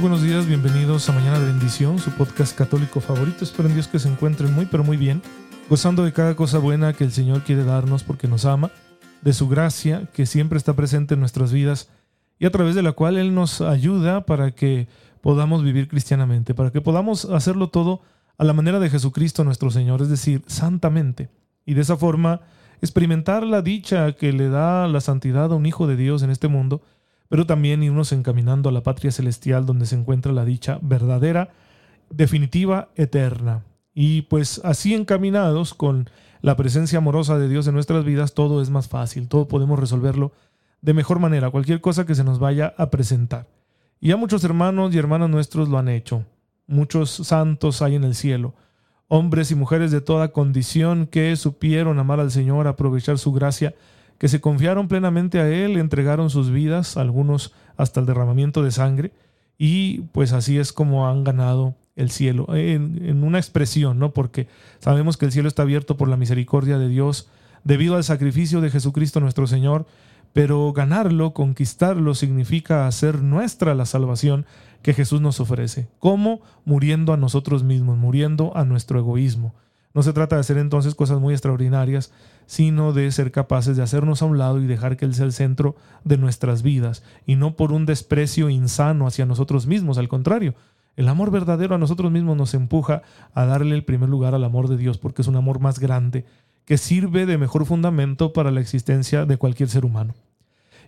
Buenos días, bienvenidos a Mañana de Bendición, su podcast católico favorito. Espero en Dios que se encuentren muy, pero muy bien, gozando de cada cosa buena que el Señor quiere darnos porque nos ama, de su gracia que siempre está presente en nuestras vidas y a través de la cual Él nos ayuda para que podamos vivir cristianamente, para que podamos hacerlo todo a la manera de Jesucristo nuestro Señor, es decir, santamente. Y de esa forma experimentar la dicha que le da la santidad a un Hijo de Dios en este mundo pero también irnos encaminando a la patria celestial donde se encuentra la dicha verdadera, definitiva, eterna. Y pues así encaminados con la presencia amorosa de Dios en nuestras vidas, todo es más fácil, todo podemos resolverlo de mejor manera, cualquier cosa que se nos vaya a presentar. Y ya muchos hermanos y hermanas nuestros lo han hecho. Muchos santos hay en el cielo, hombres y mujeres de toda condición que supieron amar al Señor, aprovechar su gracia que se confiaron plenamente a Él, entregaron sus vidas, algunos hasta el derramamiento de sangre, y pues así es como han ganado el cielo, en, una expresión, ¿no? Porque sabemos que el cielo está abierto por la misericordia de Dios debido al sacrificio de Jesucristo nuestro Señor, pero ganarlo, conquistarlo, significa hacer nuestra la salvación que Jesús nos ofrece. ¿Cómo? Muriendo a nosotros mismos, muriendo a nuestro egoísmo. No se trata de hacer entonces cosas muy extraordinarias, sino de ser capaces de hacernos a un lado y dejar que Él sea el centro de nuestras vidas, y no por un desprecio insano hacia nosotros mismos, al contrario. El amor verdadero a nosotros mismos nos empuja a darle el primer lugar al amor de Dios, porque es un amor más grande, que sirve de mejor fundamento para la existencia de cualquier ser humano.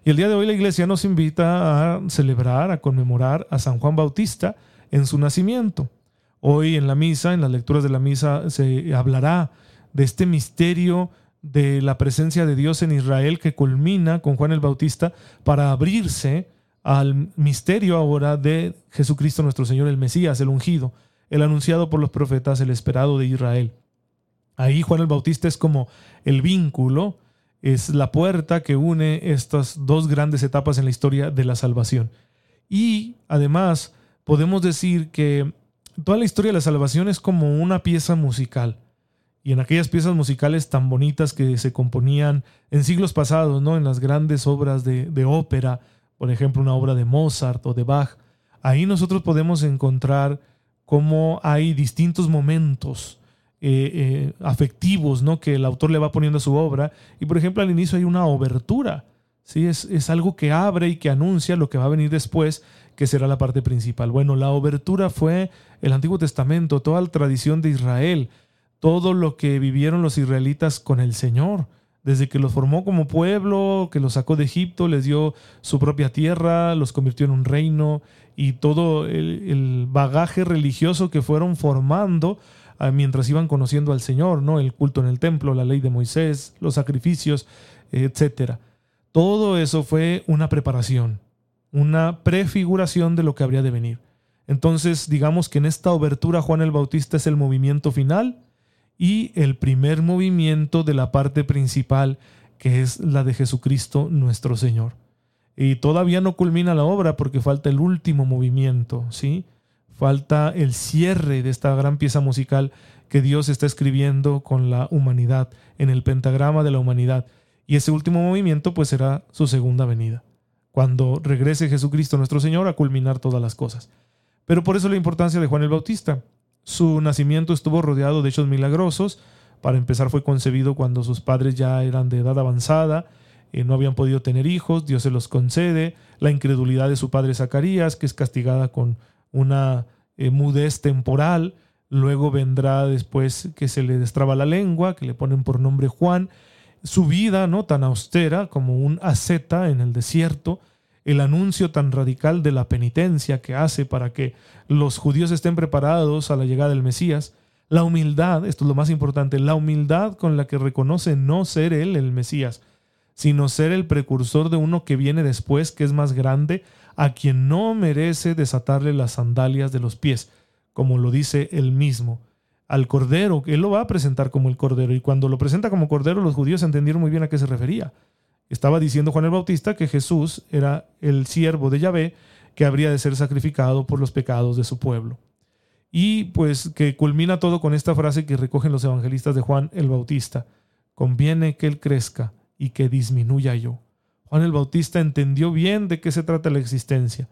Y el día de hoy la iglesia nos invita a celebrar, a conmemorar a San Juan Bautista en su nacimiento. Hoy en la misa, en las lecturas de la misa, se hablará de este misterio de la presencia de Dios en Israel que culmina con Juan el Bautista para abrirse al misterio ahora de Jesucristo nuestro Señor, el Mesías, el ungido, el anunciado por los profetas, el esperado de Israel. Ahí Juan el Bautista es como el vínculo, es la puerta que une estas dos grandes etapas en la historia de la salvación. Y además podemos decir que toda la historia de la salvación es como una pieza musical. Y en aquellas piezas musicales tan bonitas que se componían en siglos pasados, ¿no? En las grandes obras de, ópera, por ejemplo, una obra de Mozart o de Bach, ahí nosotros podemos encontrar cómo hay distintos momentos eh, eh, afectivos, ¿no? Que el autor le va poniendo a su obra. Y por ejemplo, al inicio hay una obertura. ¿Sí? Es, es algo que abre y que anuncia lo que va a venir después que será la parte principal. Bueno, la obertura fue el Antiguo Testamento, toda la tradición de Israel, todo lo que vivieron los israelitas con el Señor, desde que los formó como pueblo, que los sacó de Egipto, les dio su propia tierra, los convirtió en un reino y todo el, bagaje religioso que fueron formando ah, mientras iban conociendo al Señor, ¿no? El culto en el templo, la ley de Moisés, los sacrificios, etcétera. Todo eso fue una preparación una prefiguración de lo que habría de venir. Entonces, digamos que en esta obertura Juan el Bautista es el movimiento final y el primer movimiento de la parte principal, que es la de Jesucristo nuestro Señor. Y todavía no culmina la obra porque falta el último movimiento, ¿sí? Falta el cierre de esta gran pieza musical que Dios está escribiendo con la humanidad, en el pentagrama de la humanidad. Y ese último movimiento pues será su segunda venida cuando regrese Jesucristo nuestro Señor a culminar todas las cosas. Pero por eso la importancia de Juan el Bautista. Su nacimiento estuvo rodeado de hechos milagrosos. Para empezar fue concebido cuando sus padres ya eran de edad avanzada, eh, no habían podido tener hijos, Dios se los concede. La incredulidad de su padre Zacarías, que es castigada con una eh, mudez temporal. Luego vendrá después que se le destraba la lengua, que le ponen por nombre Juan su vida no tan austera como un asceta en el desierto, el anuncio tan radical de la penitencia que hace para que los judíos estén preparados a la llegada del Mesías, la humildad, esto es lo más importante, la humildad con la que reconoce no ser él el Mesías, sino ser el precursor de uno que viene después, que es más grande, a quien no merece desatarle las sandalias de los pies, como lo dice él mismo. Al cordero, él lo va a presentar como el cordero, y cuando lo presenta como cordero los judíos entendieron muy bien a qué se refería. Estaba diciendo Juan el Bautista que Jesús era el siervo de Yahvé que habría de ser sacrificado por los pecados de su pueblo. Y pues que culmina todo con esta frase que recogen los evangelistas de Juan el Bautista. Conviene que él crezca y que disminuya yo. Juan el Bautista entendió bien de qué se trata la existencia.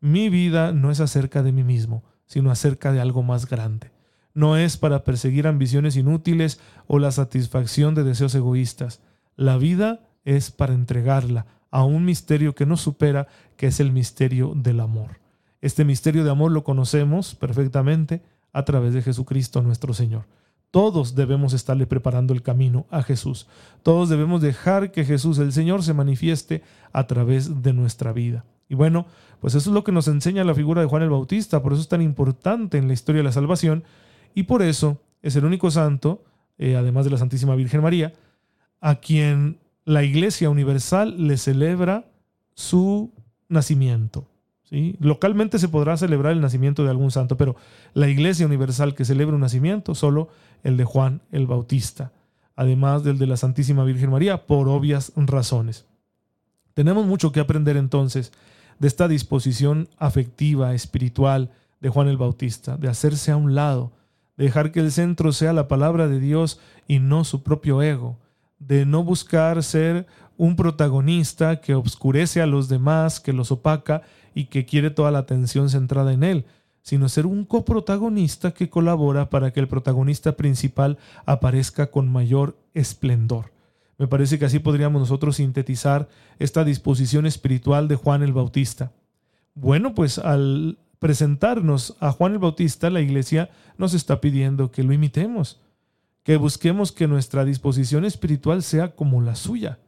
Mi vida no es acerca de mí mismo, sino acerca de algo más grande no es para perseguir ambiciones inútiles o la satisfacción de deseos egoístas. La vida es para entregarla a un misterio que nos supera, que es el misterio del amor. Este misterio de amor lo conocemos perfectamente a través de Jesucristo nuestro Señor. Todos debemos estarle preparando el camino a Jesús. Todos debemos dejar que Jesús el Señor se manifieste a través de nuestra vida. Y bueno, pues eso es lo que nos enseña la figura de Juan el Bautista, por eso es tan importante en la historia de la salvación y por eso es el único santo, eh, además de la Santísima Virgen María, a quien la Iglesia Universal le celebra su nacimiento. ¿sí? Localmente se podrá celebrar el nacimiento de algún santo, pero la Iglesia Universal que celebra un nacimiento, solo el de Juan el Bautista, además del de la Santísima Virgen María, por obvias razones. Tenemos mucho que aprender entonces de esta disposición afectiva, espiritual de Juan el Bautista, de hacerse a un lado, dejar que el centro sea la palabra de Dios y no su propio ego, de no buscar ser un protagonista que obscurece a los demás, que los opaca y que quiere toda la atención centrada en él, sino ser un coprotagonista que colabora para que el protagonista principal aparezca con mayor esplendor. Me parece que así podríamos nosotros sintetizar esta disposición espiritual de Juan el Bautista. Bueno, pues al presentarnos a Juan el Bautista, la iglesia nos está pidiendo que lo imitemos, que busquemos que nuestra disposición espiritual sea como la suya,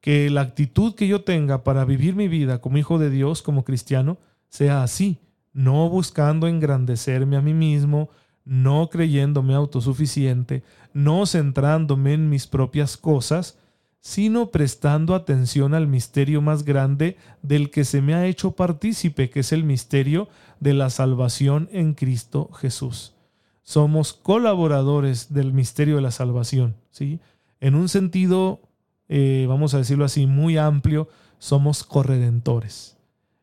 que la actitud que yo tenga para vivir mi vida como hijo de Dios, como cristiano, sea así, no buscando engrandecerme a mí mismo, no creyéndome autosuficiente, no centrándome en mis propias cosas, sino prestando atención al misterio más grande del que se me ha hecho partícipe, que es el misterio de la salvación en Cristo Jesús. Somos colaboradores del misterio de la salvación, ¿sí? En un sentido, eh, vamos a decirlo así, muy amplio, somos corredentores.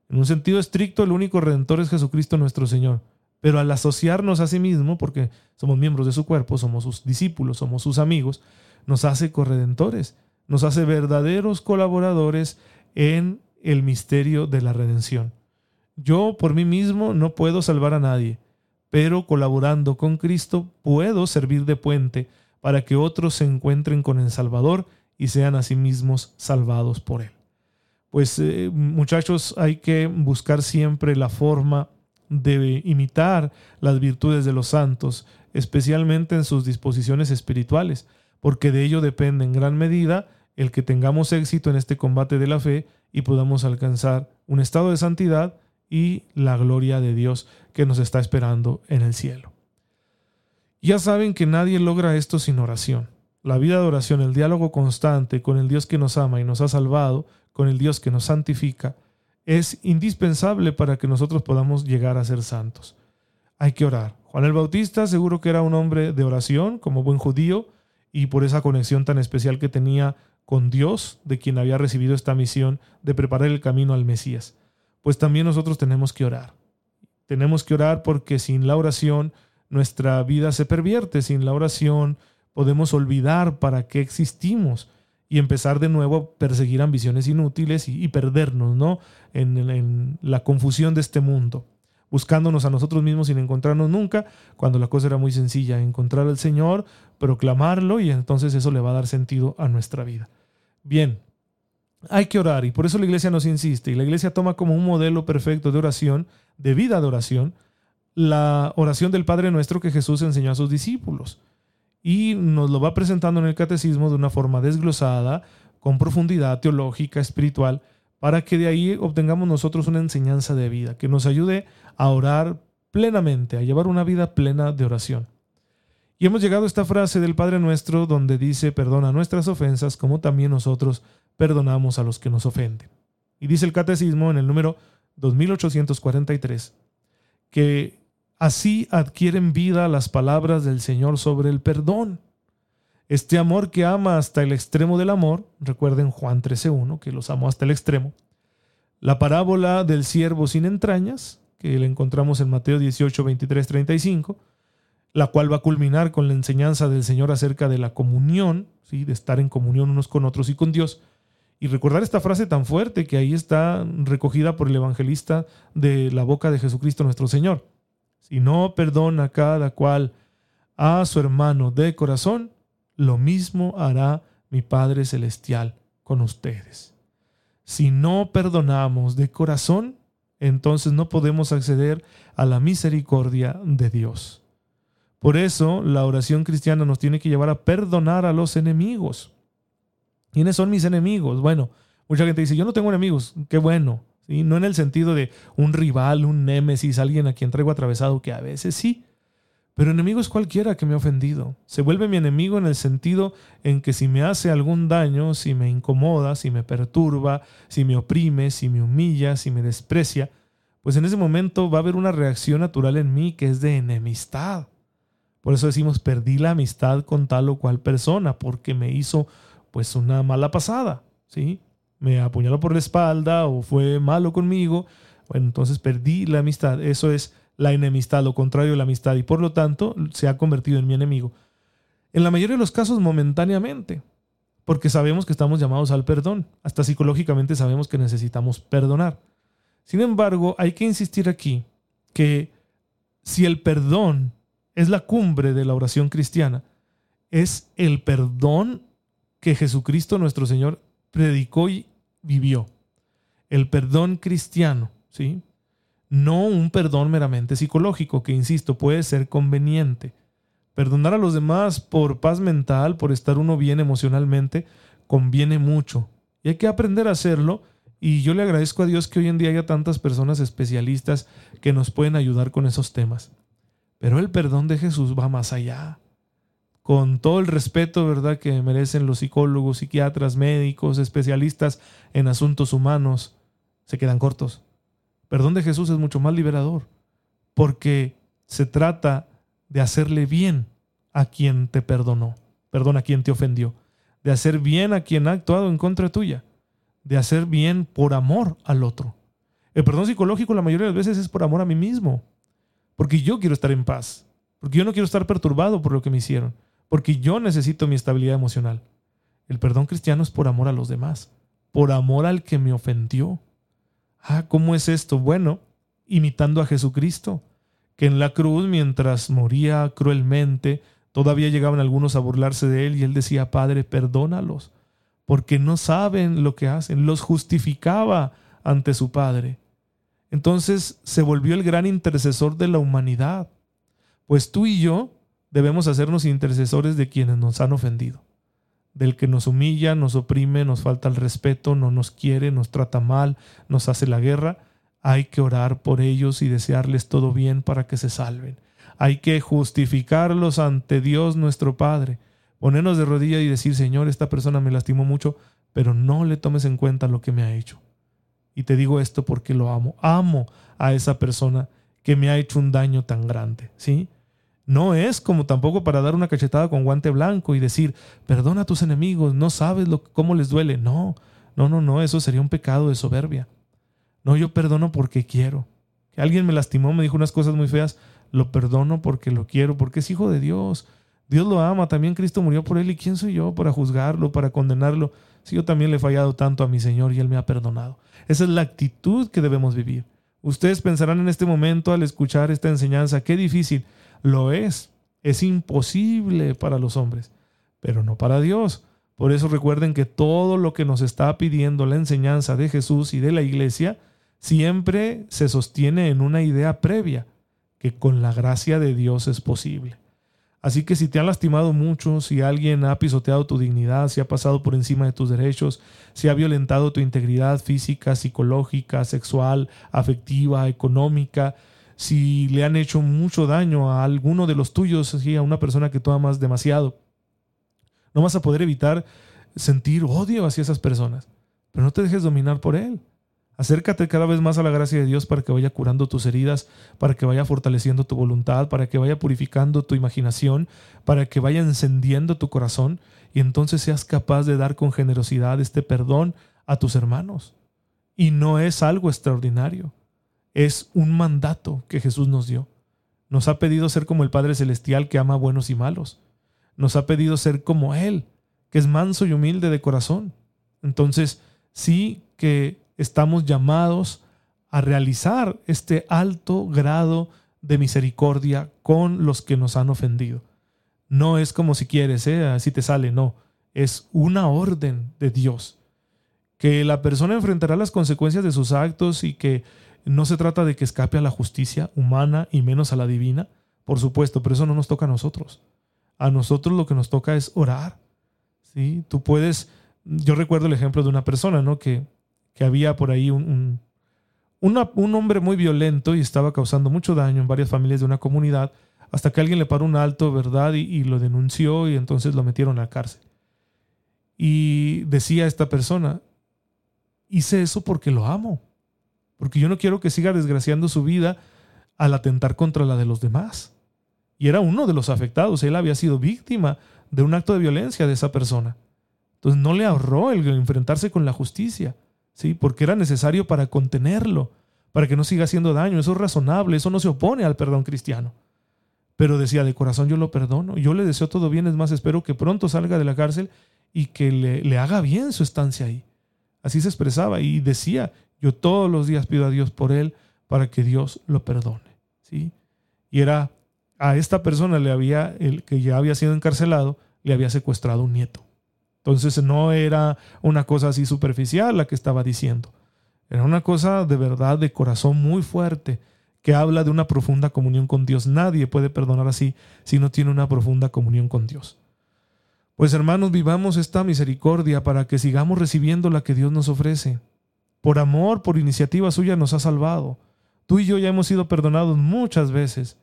En un sentido estricto, el único redentor es Jesucristo nuestro Señor. Pero al asociarnos a sí mismo, porque somos miembros de su cuerpo, somos sus discípulos, somos sus amigos, nos hace corredentores nos hace verdaderos colaboradores en el misterio de la redención. Yo por mí mismo no puedo salvar a nadie, pero colaborando con Cristo puedo servir de puente para que otros se encuentren con el Salvador y sean a sí mismos salvados por Él. Pues eh, muchachos, hay que buscar siempre la forma de imitar las virtudes de los santos, especialmente en sus disposiciones espirituales, porque de ello depende en gran medida el que tengamos éxito en este combate de la fe y podamos alcanzar un estado de santidad y la gloria de Dios que nos está esperando en el cielo. Ya saben que nadie logra esto sin oración. La vida de oración, el diálogo constante con el Dios que nos ama y nos ha salvado, con el Dios que nos santifica, es indispensable para que nosotros podamos llegar a ser santos. Hay que orar. Juan el Bautista seguro que era un hombre de oración, como buen judío, y por esa conexión tan especial que tenía con Dios, de quien había recibido esta misión de preparar el camino al Mesías. Pues también nosotros tenemos que orar. Tenemos que orar porque sin la oración nuestra vida se pervierte, sin la oración podemos olvidar para qué existimos y empezar de nuevo a perseguir ambiciones inútiles y, perdernos ¿no? En, en la confusión de este mundo buscándonos a nosotros mismos sin encontrarnos nunca, cuando la cosa era muy sencilla, encontrar al Señor, proclamarlo y entonces eso le va a dar sentido a nuestra vida. Bien, hay que orar y por eso la iglesia nos insiste y la iglesia toma como un modelo perfecto de oración, de vida de oración, la oración del Padre Nuestro que Jesús enseñó a sus discípulos y nos lo va presentando en el catecismo de una forma desglosada, con profundidad teológica, espiritual, para que de ahí obtengamos nosotros una enseñanza de vida que nos ayude a orar plenamente, a llevar una vida plena de oración. Y hemos llegado a esta frase del Padre Nuestro donde dice, perdona nuestras ofensas como también nosotros perdonamos a los que nos ofenden. Y dice el Catecismo en el número 2843 que Así adquieren vida las palabras del Señor sobre el perdón. Este amor que ama hasta el extremo del amor, recuerden Juan 13.1, que los amó hasta el extremo. La parábola del siervo sin entrañas, que la encontramos en Mateo 18, 23, 35, la cual va a culminar con la enseñanza del Señor acerca de la comunión, ¿sí? de estar en comunión unos con otros y con Dios. Y recordar esta frase tan fuerte que ahí está recogida por el evangelista de la boca de Jesucristo nuestro Señor. Si no perdona cada cual a su hermano de corazón, lo mismo hará mi Padre Celestial con ustedes. Si no perdonamos de corazón, entonces no podemos acceder a la misericordia de Dios. Por eso la oración cristiana nos tiene que llevar a perdonar a los enemigos. ¿Quiénes son mis enemigos? Bueno, mucha gente dice, yo no tengo enemigos, qué bueno. No en el sentido de un rival, un némesis, alguien a quien traigo atravesado, que a veces sí, pero enemigo es cualquiera que me ha ofendido. Se vuelve mi enemigo en el sentido en que si me hace algún daño, si me incomoda, si me perturba, si me oprime, si me humilla, si me desprecia, pues en ese momento va a haber una reacción natural en mí que es de enemistad. Por eso decimos, perdí la amistad con tal o cual persona, porque me hizo pues una mala pasada, ¿sí? Me apuñaló por la espalda o fue malo conmigo, bueno, entonces perdí la amistad. Eso es la enemistad, lo contrario de la amistad, y por lo tanto se ha convertido en mi enemigo. En la mayoría de los casos momentáneamente, porque sabemos que estamos llamados al perdón, hasta psicológicamente sabemos que necesitamos perdonar. Sin embargo, hay que insistir aquí que si el perdón es la cumbre de la oración cristiana, es el perdón que Jesucristo nuestro Señor predicó y vivió. El perdón cristiano, ¿sí? no un perdón meramente psicológico, que insisto, puede ser conveniente. Perdonar a los demás por paz mental, por estar uno bien emocionalmente, conviene mucho. Y hay que aprender a hacerlo. Y yo le agradezco a Dios que hoy en día haya tantas personas especialistas que nos pueden ayudar con esos temas. Pero el perdón de Jesús va más allá. Con todo el respeto, ¿verdad?, que merecen los psicólogos, psiquiatras, médicos, especialistas en asuntos humanos, se quedan cortos perdón de Jesús es mucho más liberador, porque se trata de hacerle bien a quien te perdonó, perdón, a quien te ofendió, de hacer bien a quien ha actuado en contra tuya, de hacer bien por amor al otro. El perdón psicológico la mayoría de las veces es por amor a mí mismo, porque yo quiero estar en paz, porque yo no quiero estar perturbado por lo que me hicieron, porque yo necesito mi estabilidad emocional. El perdón cristiano es por amor a los demás, por amor al que me ofendió. Ah, ¿cómo es esto? Bueno, imitando a Jesucristo, que en la cruz, mientras moría cruelmente, todavía llegaban algunos a burlarse de él y él decía, Padre, perdónalos, porque no saben lo que hacen. Los justificaba ante su Padre. Entonces se volvió el gran intercesor de la humanidad, pues tú y yo debemos hacernos intercesores de quienes nos han ofendido del que nos humilla, nos oprime, nos falta el respeto, no nos quiere, nos trata mal, nos hace la guerra, hay que orar por ellos y desearles todo bien para que se salven. Hay que justificarlos ante Dios nuestro Padre, ponernos de rodilla y decir, Señor, esta persona me lastimó mucho, pero no le tomes en cuenta lo que me ha hecho. Y te digo esto porque lo amo. Amo a esa persona que me ha hecho un daño tan grande, ¿sí? No es como tampoco para dar una cachetada con guante blanco y decir, perdona a tus enemigos, no sabes lo, cómo les duele. No, no, no, no, eso sería un pecado de soberbia. No, yo perdono porque quiero. Que alguien me lastimó, me dijo unas cosas muy feas, lo perdono porque lo quiero, porque es hijo de Dios. Dios lo ama, también Cristo murió por él y quién soy yo para juzgarlo, para condenarlo, si yo también le he fallado tanto a mi Señor y él me ha perdonado. Esa es la actitud que debemos vivir. Ustedes pensarán en este momento al escuchar esta enseñanza, qué difícil. Lo es. Es imposible para los hombres, pero no para Dios. Por eso recuerden que todo lo que nos está pidiendo la enseñanza de Jesús y de la iglesia siempre se sostiene en una idea previa, que con la gracia de Dios es posible. Así que si te han lastimado mucho, si alguien ha pisoteado tu dignidad, si ha pasado por encima de tus derechos, si ha violentado tu integridad física, psicológica, sexual, afectiva, económica, si le han hecho mucho daño a alguno de los tuyos, a una persona que tú amas demasiado. No vas a poder evitar sentir odio hacia esas personas, pero no te dejes dominar por él. Acércate cada vez más a la gracia de Dios para que vaya curando tus heridas, para que vaya fortaleciendo tu voluntad, para que vaya purificando tu imaginación, para que vaya encendiendo tu corazón y entonces seas capaz de dar con generosidad este perdón a tus hermanos. Y no es algo extraordinario, es un mandato que Jesús nos dio. Nos ha pedido ser como el Padre Celestial que ama buenos y malos. Nos ha pedido ser como Él, que es manso y humilde de corazón. Entonces, sí que estamos llamados a realizar este alto grado de misericordia con los que nos han ofendido. No es como si quieres, ¿eh? así te sale, no. Es una orden de Dios. Que la persona enfrentará las consecuencias de sus actos y que no se trata de que escape a la justicia humana y menos a la divina, por supuesto, pero eso no nos toca a nosotros. A nosotros lo que nos toca es orar. ¿sí? Tú puedes, yo recuerdo el ejemplo de una persona, ¿no? Que, que había por ahí un, un, hombre muy violento y estaba causando mucho daño en varias familias de una comunidad, hasta que alguien le paró un alto, ¿verdad? Y, y lo denunció y entonces lo metieron a la cárcel. Y decía esta persona, hice eso porque lo amo porque yo no quiero que siga desgraciando su vida al atentar contra la de los demás. Y era uno de los afectados, él había sido víctima de un acto de violencia de esa persona. Entonces no le ahorró el enfrentarse con la justicia, ¿sí? porque era necesario para contenerlo, para que no siga haciendo daño. Eso es razonable, eso no se opone al perdón cristiano. Pero decía, de corazón yo lo perdono, yo le deseo todo bien, es más, espero que pronto salga de la cárcel y que le, le haga bien su estancia ahí. Así se expresaba y decía, yo todos los días pido a Dios por él para que Dios lo perdone. ¿sí? Y era a esta persona le había, el que ya había sido encarcelado, le había secuestrado un nieto. Entonces no era una cosa así superficial la que estaba diciendo. Era una cosa de verdad, de corazón muy fuerte, que habla de una profunda comunión con Dios. Nadie puede perdonar así si no tiene una profunda comunión con Dios. Pues hermanos, vivamos esta misericordia para que sigamos recibiendo la que Dios nos ofrece por amor, por iniciativa suya nos ha salvado. Tú y yo ya hemos sido perdonados muchas veces,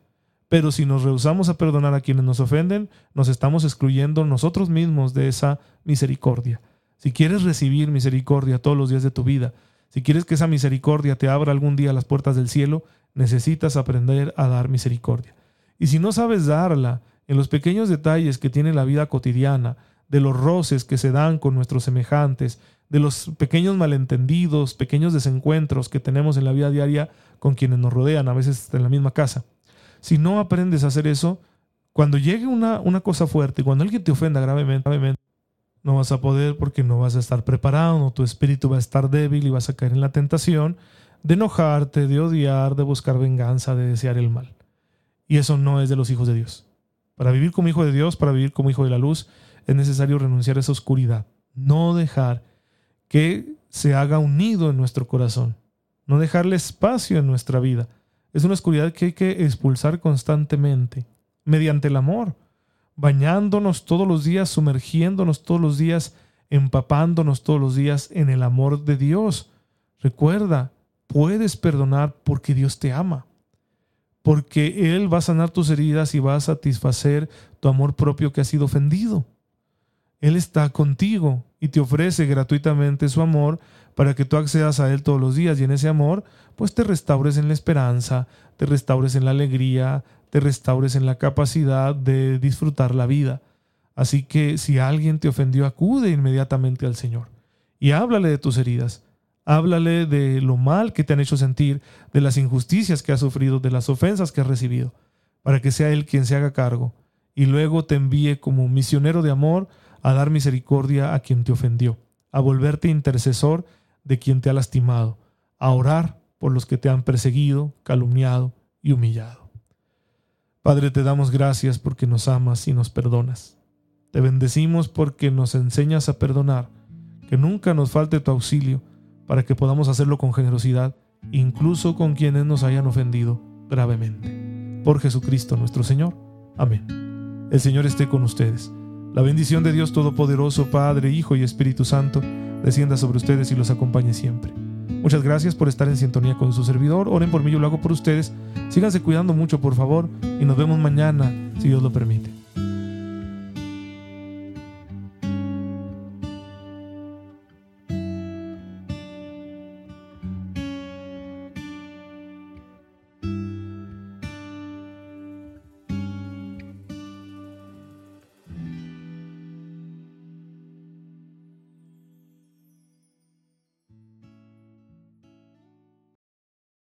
pero si nos rehusamos a perdonar a quienes nos ofenden, nos estamos excluyendo nosotros mismos de esa misericordia. Si quieres recibir misericordia todos los días de tu vida, si quieres que esa misericordia te abra algún día las puertas del cielo, necesitas aprender a dar misericordia. Y si no sabes darla, en los pequeños detalles que tiene la vida cotidiana, de los roces que se dan con nuestros semejantes, de los pequeños malentendidos, pequeños desencuentros que tenemos en la vida diaria con quienes nos rodean, a veces en la misma casa. Si no aprendes a hacer eso, cuando llegue una, una cosa fuerte, cuando alguien te ofenda gravemente, gravemente, no vas a poder porque no vas a estar preparado, tu espíritu va a estar débil y vas a caer en la tentación de enojarte, de odiar, de buscar venganza, de desear el mal. Y eso no es de los hijos de Dios. Para vivir como hijo de Dios, para vivir como hijo de la luz, es necesario renunciar a esa oscuridad, no dejar que se haga un nido en nuestro corazón, no dejarle espacio en nuestra vida. Es una oscuridad que hay que expulsar constantemente, mediante el amor, bañándonos todos los días, sumergiéndonos todos los días, empapándonos todos los días en el amor de Dios. Recuerda, puedes perdonar porque Dios te ama, porque Él va a sanar tus heridas y va a satisfacer tu amor propio que ha sido ofendido. Él está contigo y te ofrece gratuitamente su amor para que tú accedas a Él todos los días y en ese amor pues te restaures en la esperanza, te restaures en la alegría, te restaures en la capacidad de disfrutar la vida. Así que si alguien te ofendió, acude inmediatamente al Señor y háblale de tus heridas, háblale de lo mal que te han hecho sentir, de las injusticias que has sufrido, de las ofensas que has recibido, para que sea Él quien se haga cargo y luego te envíe como misionero de amor a dar misericordia a quien te ofendió, a volverte intercesor de quien te ha lastimado, a orar por los que te han perseguido, calumniado y humillado. Padre, te damos gracias porque nos amas y nos perdonas. Te bendecimos porque nos enseñas a perdonar, que nunca nos falte tu auxilio para que podamos hacerlo con generosidad, incluso con quienes nos hayan ofendido gravemente. Por Jesucristo nuestro Señor. Amén. El Señor esté con ustedes la bendición de Dios Todopoderoso, Padre, Hijo y Espíritu Santo, descienda sobre ustedes y los acompañe siempre. Muchas gracias por estar en sintonía con su servidor. Oren por mí, yo lo hago por ustedes. Síganse cuidando mucho, por favor, y nos vemos mañana, si Dios lo permite.